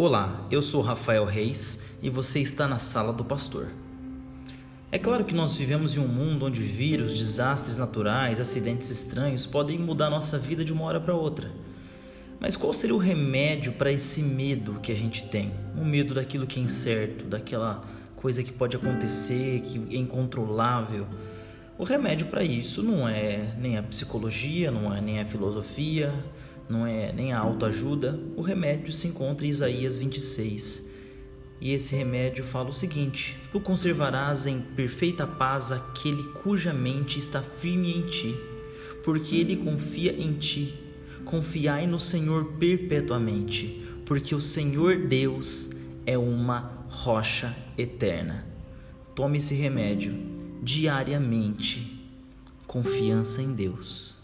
Olá, eu sou Rafael Reis e você está na Sala do Pastor. É claro que nós vivemos em um mundo onde vírus, desastres naturais, acidentes estranhos podem mudar nossa vida de uma hora para outra. Mas qual seria o remédio para esse medo que a gente tem? O medo daquilo que é incerto, daquela coisa que pode acontecer, que é incontrolável. O remédio para isso não é nem a psicologia, não é nem a filosofia, não é nem a autoajuda, o remédio se encontra em Isaías 26. E esse remédio fala o seguinte: Tu conservarás em perfeita paz aquele cuja mente está firme em ti, porque ele confia em ti. Confiai no Senhor perpetuamente, porque o Senhor Deus é uma rocha eterna. Tome esse remédio diariamente. Confiança em Deus.